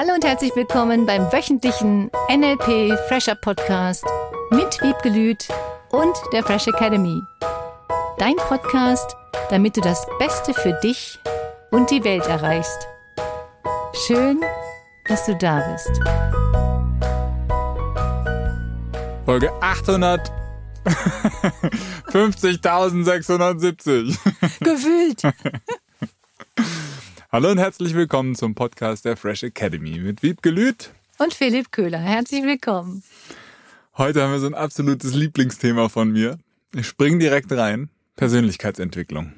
Hallo und herzlich willkommen beim wöchentlichen NLP Fresher Podcast mit Wiebke Lüth und der Fresh Academy. Dein Podcast, damit du das Beste für dich und die Welt erreichst. Schön, dass du da bist. Folge 850.670. Gefühlt. Hallo und herzlich willkommen zum Podcast der Fresh Academy mit Wiebke Lüth. Und Philipp Köhler. Herzlich willkommen. Heute haben wir so ein absolutes Lieblingsthema von mir. Ich springe direkt rein. Persönlichkeitsentwicklung.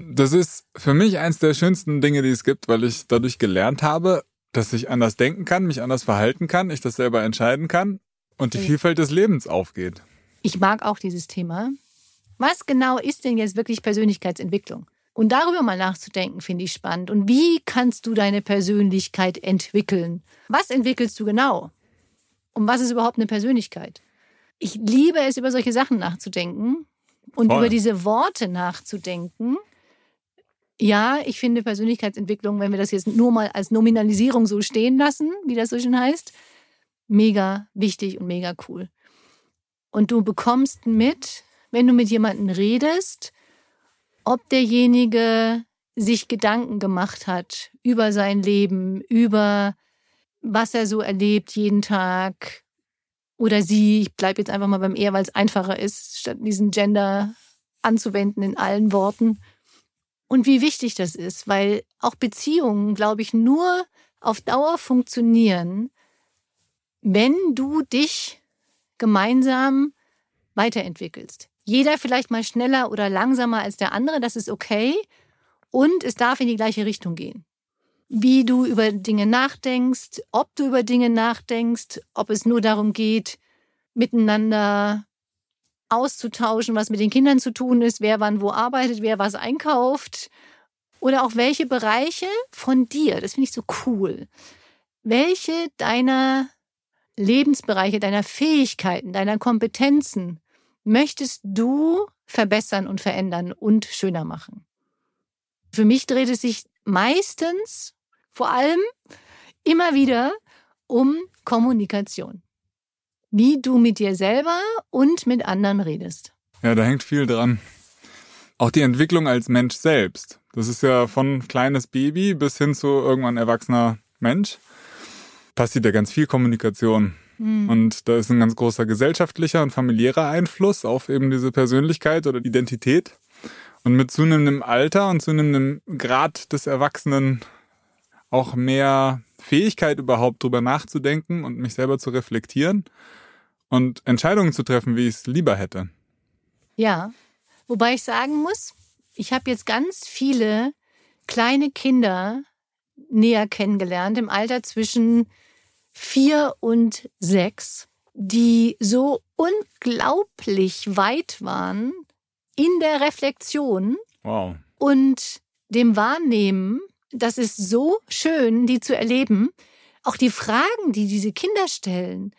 Das ist für mich eins der schönsten Dinge, die es gibt, weil ich dadurch gelernt habe, dass ich anders denken kann, mich anders verhalten kann, ich das selber entscheiden kann und die Vielfalt des Lebens aufgeht. Ich mag auch dieses Thema. Was genau ist denn jetzt wirklich Persönlichkeitsentwicklung? Und darüber mal nachzudenken, finde ich spannend. Und wie kannst du deine Persönlichkeit entwickeln? Was entwickelst du genau? Und was ist überhaupt eine Persönlichkeit? Ich liebe es, über solche Sachen nachzudenken und Voll. über diese Worte nachzudenken. Ja, ich finde Persönlichkeitsentwicklung, wenn wir das jetzt nur mal als Nominalisierung so stehen lassen, wie das so schön heißt, mega wichtig und mega cool. Und du bekommst mit, wenn du mit jemandem redest, ob derjenige sich Gedanken gemacht hat über sein Leben, über was er so erlebt jeden Tag oder sie, ich bleibe jetzt einfach mal beim er, weil es einfacher ist, statt diesen Gender anzuwenden in allen Worten. Und wie wichtig das ist, weil auch Beziehungen, glaube ich, nur auf Dauer funktionieren, wenn du dich gemeinsam weiterentwickelst. Jeder vielleicht mal schneller oder langsamer als der andere, das ist okay. Und es darf in die gleiche Richtung gehen. Wie du über Dinge nachdenkst, ob du über Dinge nachdenkst, ob es nur darum geht, miteinander auszutauschen, was mit den Kindern zu tun ist, wer wann wo arbeitet, wer was einkauft. Oder auch welche Bereiche von dir, das finde ich so cool, welche deiner Lebensbereiche, deiner Fähigkeiten, deiner Kompetenzen möchtest du verbessern und verändern und schöner machen? Für mich dreht es sich meistens, vor allem immer wieder um Kommunikation. Wie du mit dir selber und mit anderen redest. Ja, da hängt viel dran. Auch die Entwicklung als Mensch selbst. Das ist ja von kleines Baby bis hin zu irgendwann erwachsener Mensch. Passiert ja ganz viel Kommunikation. Und da ist ein ganz großer gesellschaftlicher und familiärer Einfluss auf eben diese Persönlichkeit oder Identität. Und mit zunehmendem Alter und zunehmendem Grad des Erwachsenen auch mehr Fähigkeit überhaupt drüber nachzudenken und mich selber zu reflektieren und Entscheidungen zu treffen, wie ich es lieber hätte. Ja, wobei ich sagen muss, ich habe jetzt ganz viele kleine Kinder näher kennengelernt im Alter zwischen vier und sechs, die so unglaublich weit waren in der Reflexion Wow. und dem Wahrnehmen. Das ist so schön, die zu erleben. Auch die Fragen, die diese Kinder stellen,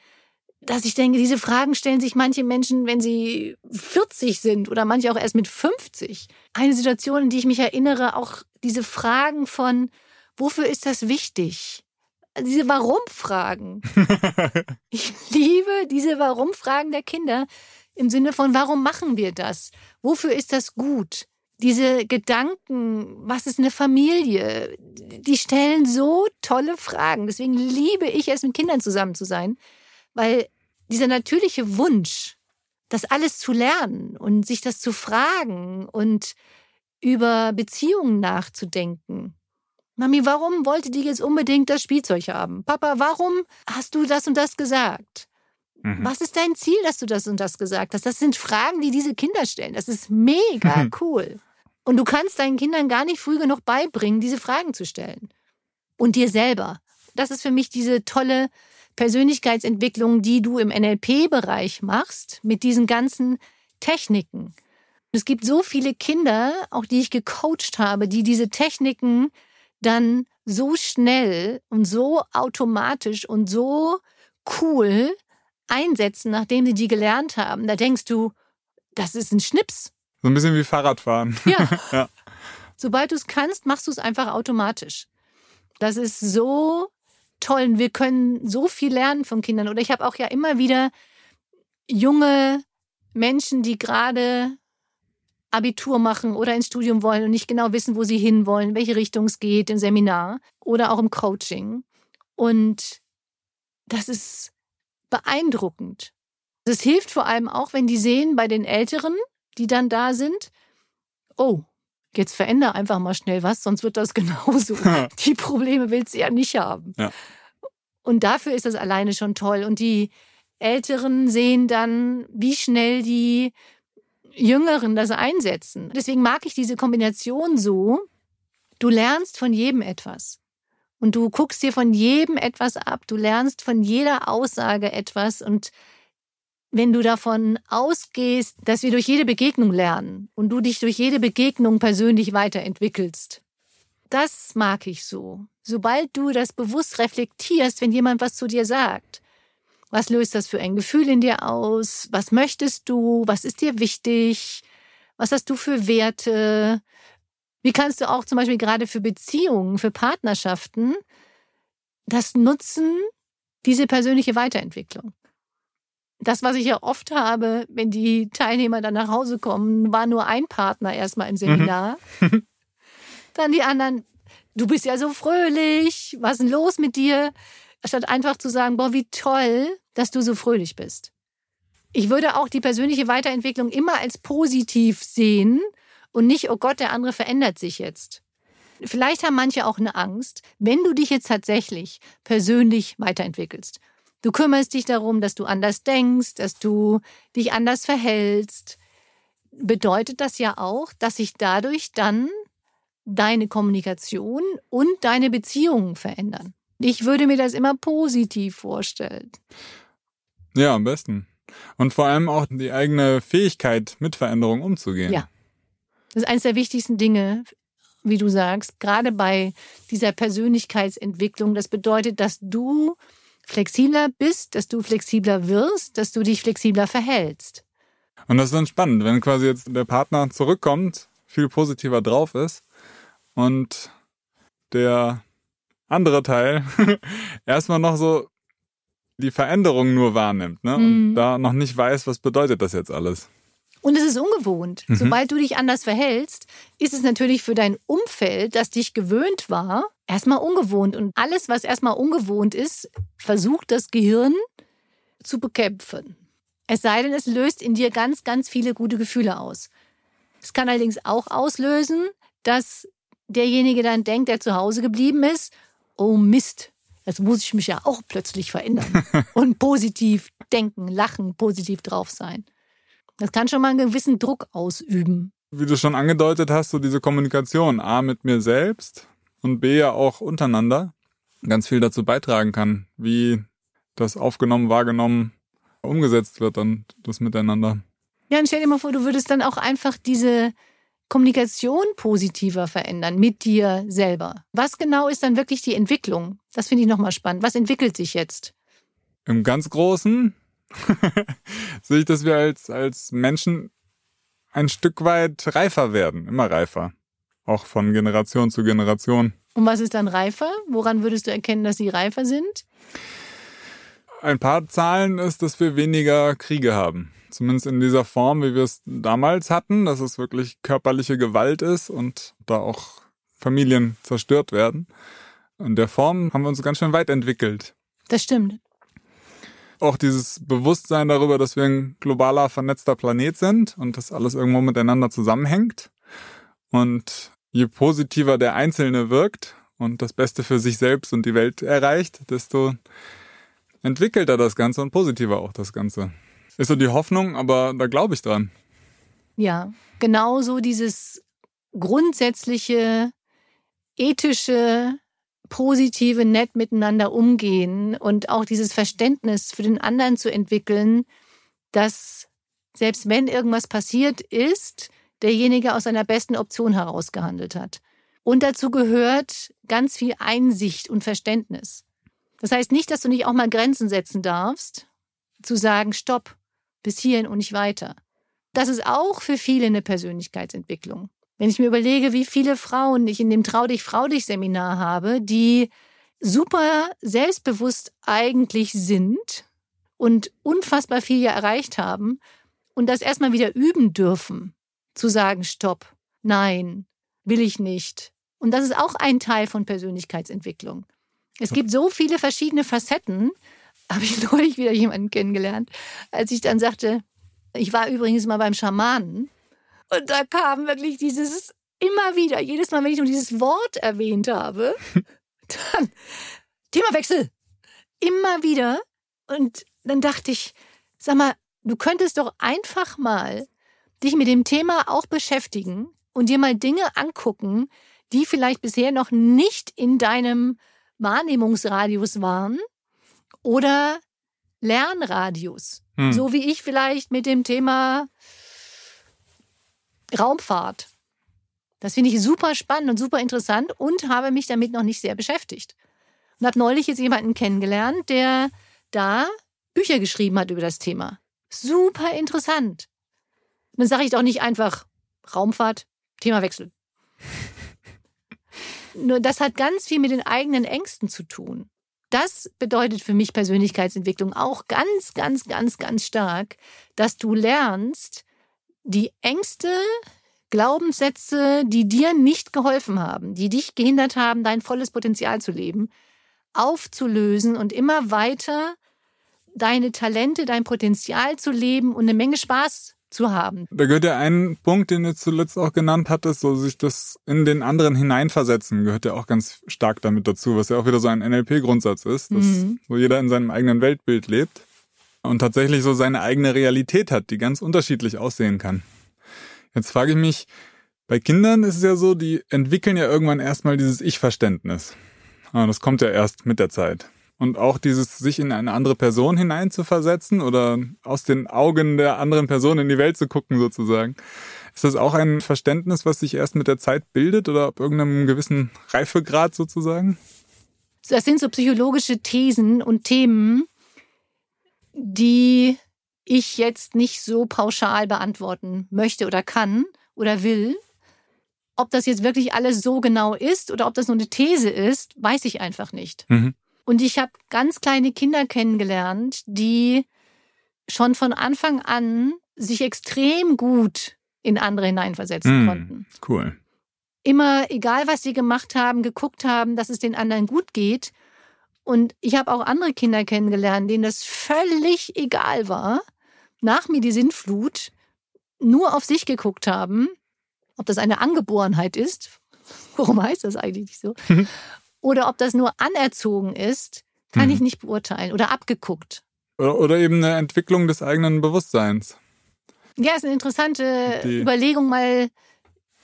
dass ich denke, diese Fragen stellen sich manche Menschen, wenn sie 40 sind oder manche auch erst mit 50. Eine Situation, in die ich mich erinnere, auch diese Fragen von, wofür ist das wichtig? Diese Warum-Fragen. ich liebe diese Warum-Fragen der Kinder im Sinne von, warum machen wir das? Wofür ist das gut? Diese Gedanken, was ist eine Familie? Die stellen so tolle Fragen. Deswegen liebe ich es, mit Kindern zusammen zu sein, weil dieser natürliche Wunsch, das alles zu lernen und sich das zu fragen und über Beziehungen nachzudenken. Mami, warum wollte die jetzt unbedingt das Spielzeug haben? Papa, warum hast du das und das gesagt? Mhm. Was ist dein Ziel, dass du das und das gesagt hast? Das sind Fragen, die diese Kinder stellen. Das ist mega cool. Und du kannst deinen Kindern gar nicht früh genug beibringen, diese Fragen zu stellen. Und dir selber. Das ist für mich diese tolle Persönlichkeitsentwicklung, die du im NLP-Bereich machst, mit diesen ganzen Techniken. Es gibt so viele Kinder, auch die ich gecoacht habe, die diese Techniken dann so schnell und so automatisch und so cool einsetzen, nachdem sie die gelernt haben. Da denkst du, das ist ein Schnips. So ein bisschen wie Fahrradfahren. Ja. ja. Sobald du es kannst, machst du es einfach automatisch. Das ist so toll und wir können so viel lernen von Kindern. Oder ich habe auch ja immer wieder junge Menschen, die gerade Abitur machen oder ins Studium wollen und nicht genau wissen, wo sie hinwollen, in welche Richtung es geht, im Seminar oder auch im Coaching. Und das ist beeindruckend. Das hilft vor allem auch, wenn die sehen bei den Älteren, die dann da sind, oh, jetzt veränder einfach mal schnell was, sonst wird das genauso. die Probleme willst du ja nicht haben. Ja. Und dafür ist das alleine schon toll. Und die Älteren sehen dann, wie schnell die Jüngeren das einsetzen. Deswegen mag ich diese Kombination so. Du lernst von jedem etwas. Und du guckst dir von jedem etwas ab. Du lernst von jeder Aussage etwas. Und wenn du davon ausgehst, dass wir durch jede Begegnung lernen und du dich durch jede Begegnung persönlich weiterentwickelst, das mag ich so. Sobald du das bewusst reflektierst, wenn jemand was zu dir sagt, was löst das für ein Gefühl in dir aus? Was möchtest du? Was ist dir wichtig? Was hast du für Werte? Wie kannst du auch zum Beispiel gerade für Beziehungen, für Partnerschaften das nutzen, diese persönliche Weiterentwicklung? das, was ich ja oft habe, wenn die Teilnehmer dann nach Hause kommen, war nur ein Partner erstmal im Seminar. Mhm. dann die anderen, du bist ja so fröhlich, was ist denn los mit dir? Statt einfach zu sagen, boah, wie toll, dass du so fröhlich bist. Ich würde auch die persönliche Weiterentwicklung immer als positiv sehen und nicht, oh Gott, der andere verändert sich jetzt. Vielleicht haben manche auch eine Angst, wenn du dich jetzt tatsächlich persönlich weiterentwickelst Du kümmerst dich darum, dass du anders denkst, dass du dich anders verhältst. Bedeutet das ja auch, dass sich dadurch dann deine Kommunikation und deine Beziehungen verändern. Ich würde mir das immer positiv vorstellen. Ja, am besten. Und vor allem auch die eigene Fähigkeit, mit Veränderungen umzugehen. Ja. Das ist eines der wichtigsten Dinge, wie du sagst, gerade bei dieser Persönlichkeitsentwicklung. Das bedeutet, dass du flexibler bist, dass du flexibler wirst, dass du dich flexibler verhältst. Und das ist dann spannend, wenn quasi jetzt der Partner zurückkommt, viel positiver drauf ist und der andere Teil erstmal noch so die Veränderung nur wahrnimmt ne? und mhm. da noch nicht weiß, was bedeutet das jetzt alles. Und es ist ungewohnt. Mhm. Sobald du dich anders verhältst, ist es natürlich für dein Umfeld, das dich gewöhnt war, erstmal ungewohnt. Und alles, was erstmal ungewohnt ist, versucht das Gehirn zu bekämpfen. Es sei denn, es löst in dir ganz, ganz viele gute Gefühle aus. Es kann allerdings auch auslösen, dass derjenige dann denkt, der zu Hause geblieben ist, oh Mist, jetzt muss ich mich ja auch plötzlich verändern und positiv denken, lachen, positiv drauf sein. Das kann schon mal einen gewissen Druck ausüben. Wie du schon angedeutet hast, so diese Kommunikation, A mit mir selbst und B ja auch untereinander, ganz viel dazu beitragen kann, wie das aufgenommen, wahrgenommen, umgesetzt wird dann das Miteinander. Ja, und stell dir mal vor, du würdest dann auch einfach diese Kommunikation positiver verändern mit dir selber. Was genau ist dann wirklich die Entwicklung? Das finde ich nochmal spannend. Was entwickelt sich jetzt? Im ganz Großen sehe ich, dass wir als, als Menschen ein Stück weit reifer werden, immer reifer. Auch von Generation zu Generation. Und was ist dann reifer? Woran würdest du erkennen, dass sie reifer sind? Ein paar Zahlen ist, dass wir weniger Kriege haben. Zumindest in dieser Form, wie wir es damals hatten, dass es wirklich körperliche Gewalt ist und da auch Familien zerstört werden. In der Form haben wir uns ganz schön weit entwickelt. Das stimmt auch dieses Bewusstsein darüber, dass wir ein globaler, vernetzter Planet sind und dass alles irgendwo miteinander zusammenhängt. Und je positiver der Einzelne wirkt und das Beste für sich selbst und die Welt erreicht, desto entwickelt er das Ganze und positiver auch das Ganze. Ist so die Hoffnung, aber da glaube ich dran. Ja, genauso dieses grundsätzliche ethische positive, nett miteinander umgehen und auch dieses Verständnis für den anderen zu entwickeln, dass selbst wenn irgendwas passiert ist, derjenige aus seiner besten Option herausgehandelt hat. Und dazu gehört ganz viel Einsicht und Verständnis. Das heißt nicht, dass du nicht auch mal Grenzen setzen darfst, zu sagen, stopp, bis hierhin und nicht weiter. Das ist auch für viele eine Persönlichkeitsentwicklung. Wenn ich mir überlege, wie viele Frauen ich in dem Trau dich, Frau dich Seminar habe, die super selbstbewusst eigentlich sind und unfassbar viel ja erreicht haben und das erstmal wieder üben dürfen, zu sagen, stopp, nein, will ich nicht. Und das ist auch ein Teil von Persönlichkeitsentwicklung. Es gibt so viele verschiedene Facetten, habe ich neulich wieder jemanden kennengelernt, als ich dann sagte, ich war übrigens mal beim Schamanen und da kam wirklich dieses immer wieder, jedes Mal, wenn ich nur dieses Wort erwähnt habe, dann Themawechsel. Immer wieder. Und dann dachte ich, sag mal, du könntest doch einfach mal dich mit dem Thema auch beschäftigen und dir mal Dinge angucken, die vielleicht bisher noch nicht in deinem Wahrnehmungsradius waren oder Lernradius. Hm. So wie ich vielleicht mit dem Thema Raumfahrt. Das finde ich super spannend und super interessant und habe mich damit noch nicht sehr beschäftigt. Und habe neulich jetzt jemanden kennengelernt, der da Bücher geschrieben hat über das Thema. Super interessant. Und dann sage ich doch nicht einfach Raumfahrt, Themawechsel. Nur das hat ganz viel mit den eigenen Ängsten zu tun. Das bedeutet für mich Persönlichkeitsentwicklung auch ganz, ganz, ganz, ganz stark, dass du lernst, die Ängste, Glaubenssätze, die dir nicht geholfen haben, die dich gehindert haben, dein volles Potenzial zu leben, aufzulösen und immer weiter deine Talente, dein Potenzial zu leben und eine Menge Spaß zu haben. Da gehört ja ein Punkt, den du zuletzt auch genannt hattest, so sich das in den anderen hineinversetzen, gehört ja auch ganz stark damit dazu, was ja auch wieder so ein NLP-Grundsatz ist, dass mhm. so jeder in seinem eigenen Weltbild lebt und tatsächlich so seine eigene Realität hat, die ganz unterschiedlich aussehen kann. Jetzt frage ich mich, bei Kindern ist es ja so, die entwickeln ja irgendwann erstmal dieses Ich-Verständnis. Das kommt ja erst mit der Zeit. Und auch dieses, sich in eine andere Person hineinzuversetzen oder aus den Augen der anderen Person in die Welt zu gucken, sozusagen. Ist das auch ein Verständnis, was sich erst mit der Zeit bildet oder ab irgendeinem gewissen Reifegrad sozusagen? Das sind so psychologische Thesen und Themen, die ich jetzt nicht so pauschal beantworten möchte oder kann oder will. Ob das jetzt wirklich alles so genau ist oder ob das nur eine These ist, weiß ich einfach nicht. Mhm. Und ich habe ganz kleine Kinder kennengelernt, die schon von Anfang an sich extrem gut in andere hineinversetzen mm, konnten. Cool. Immer, egal was sie gemacht haben, geguckt haben, dass es den anderen gut geht. Und ich habe auch andere Kinder kennengelernt, denen das völlig egal war, nach mir die Sintflut, nur auf sich geguckt haben, ob das eine Angeborenheit ist. Warum heißt das eigentlich nicht so? oder ob das nur anerzogen ist, kann hm. ich nicht beurteilen oder abgeguckt. Oder, oder, eben eine Entwicklung des eigenen Bewusstseins. Ja, ist eine interessante Die. Überlegung, mal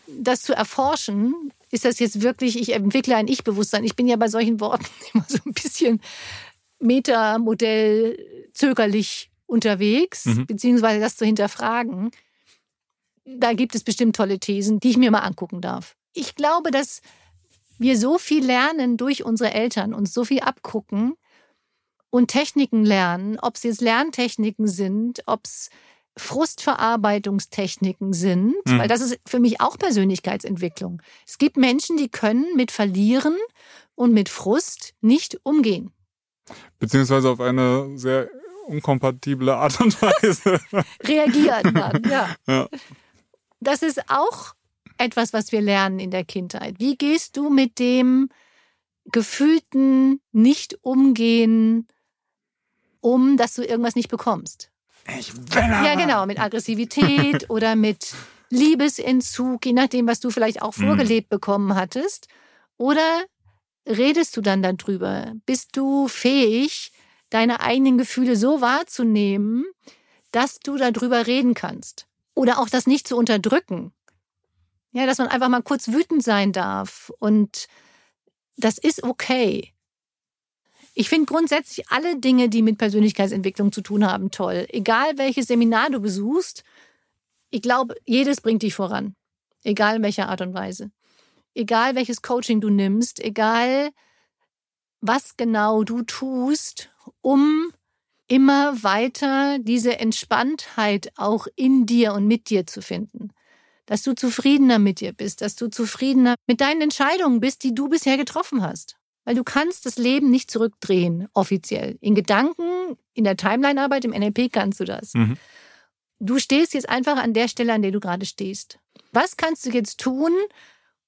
das zu erforschen. Ist das jetzt wirklich, ich entwickle ein Ich-Bewusstsein? Ich bin ja bei solchen Worten immer so ein bisschen Metamodell zögerlich unterwegs, mhm. beziehungsweise das zu hinterfragen. Da gibt es bestimmt tolle Thesen, die ich mir mal angucken darf. Ich glaube, dass wir so viel lernen durch unsere Eltern und so viel abgucken und Techniken lernen, ob es jetzt Lerntechniken sind, ob es Frustverarbeitungstechniken sind, mhm. weil das ist für mich auch Persönlichkeitsentwicklung. Es gibt Menschen, die können mit Verlieren und mit Frust nicht umgehen. Beziehungsweise auf eine sehr unkompatible Art und Weise. Reagieren dann, ja. ja. Das ist auch etwas, was wir lernen in der Kindheit. Wie gehst du mit dem gefühlten Nicht-Umgehen um, dass du irgendwas nicht bekommst? Ich bin aber. Ja, genau, mit Aggressivität oder mit Liebesentzug, je nachdem, was du vielleicht auch mhm. vorgelebt bekommen hattest. Oder redest du dann darüber? Bist du fähig, deine eigenen Gefühle so wahrzunehmen, dass du darüber reden kannst? Oder auch das nicht zu unterdrücken. Ja, dass man einfach mal kurz wütend sein darf. Und das ist okay. Ich finde grundsätzlich alle Dinge, die mit Persönlichkeitsentwicklung zu tun haben, toll. Egal welches Seminar du besuchst, ich glaube, jedes bringt dich voran. Egal in welcher Art und Weise. Egal welches Coaching du nimmst, egal was genau du tust, um immer weiter diese Entspanntheit auch in dir und mit dir zu finden dass du zufriedener mit dir bist, dass du zufriedener mit deinen Entscheidungen bist, die du bisher getroffen hast. Weil du kannst das Leben nicht zurückdrehen, offiziell. In Gedanken, in der Timeline-Arbeit, im NLP kannst du das. Mhm. Du stehst jetzt einfach an der Stelle, an der du gerade stehst. Was kannst du jetzt tun,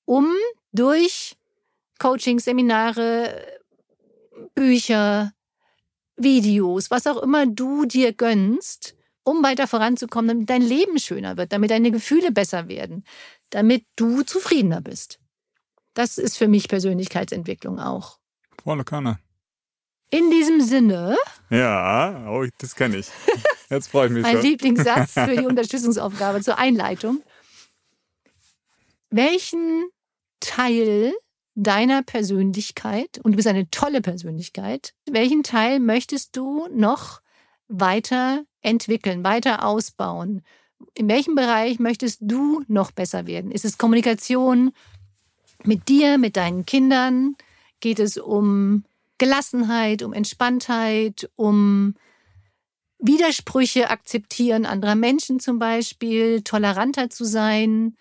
um durch Coaching, Seminare, Bücher, Videos, was auch immer du dir gönnst, um weiter voranzukommen, damit dein Leben schöner wird, damit deine Gefühle besser werden, damit du zufriedener bist. Das ist für mich Persönlichkeitsentwicklung auch. Volle Kanne. In diesem Sinne. Ja, oh, das kenne ich. Jetzt freue ich mich mein schon. Lieblingssatz für die Unterstützungsaufgabe zur Einleitung. Welchen Teil deiner Persönlichkeit, und du bist eine tolle Persönlichkeit, welchen Teil möchtest du noch weiter entwickeln, weiter ausbauen? In welchem Bereich möchtest du noch besser werden? Ist es Kommunikation mit dir, mit deinen Kindern? Geht es um Gelassenheit, um Entspanntheit, um Widersprüche akzeptieren anderer Menschen zum Beispiel, toleranter zu sein,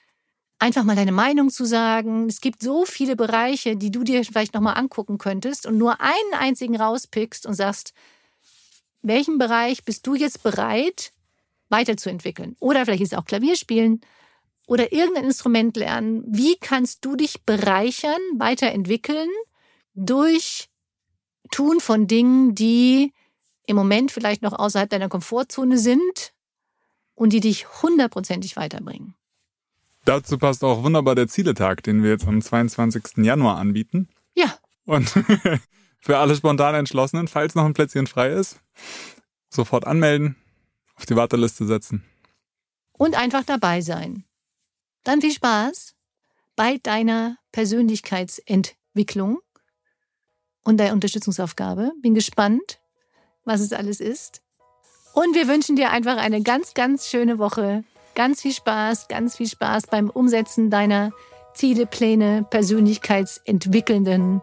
einfach mal deine Meinung zu sagen. Es gibt so viele Bereiche, die du dir vielleicht nochmal angucken könntest und nur einen einzigen rauspickst und sagst, welchen Bereich bist du jetzt bereit weiterzuentwickeln? Oder vielleicht ist es auch Klavierspielen oder irgendein Instrument lernen. Wie kannst du dich bereichern, weiterentwickeln durch Tun von Dingen, die im Moment vielleicht noch außerhalb deiner Komfortzone sind und die dich hundertprozentig weiterbringen? Dazu passt auch wunderbar der Zieletag, den wir jetzt am 22. Januar anbieten. Ja. Und für alle spontan Entschlossenen, falls noch ein Plätzchen frei ist, sofort anmelden, auf die Warteliste setzen. Und einfach dabei sein. Dann viel Spaß bei deiner Persönlichkeitsentwicklung und der Unterstützungsaufgabe. Bin gespannt, was es alles ist. Und wir wünschen dir einfach eine ganz, ganz schöne Woche. Ganz viel Spaß, ganz viel Spaß beim Umsetzen deiner Ziele, Pläne, persönlichkeitsentwickelnden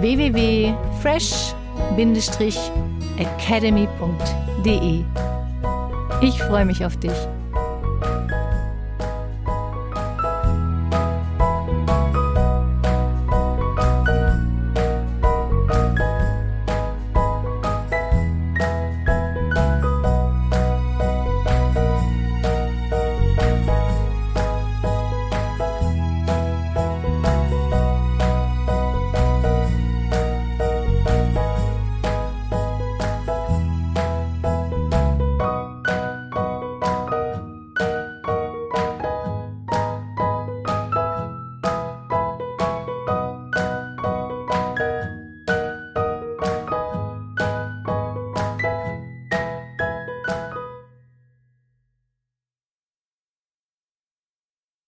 www.fresh-academy.de. Ich freue mich auf dich.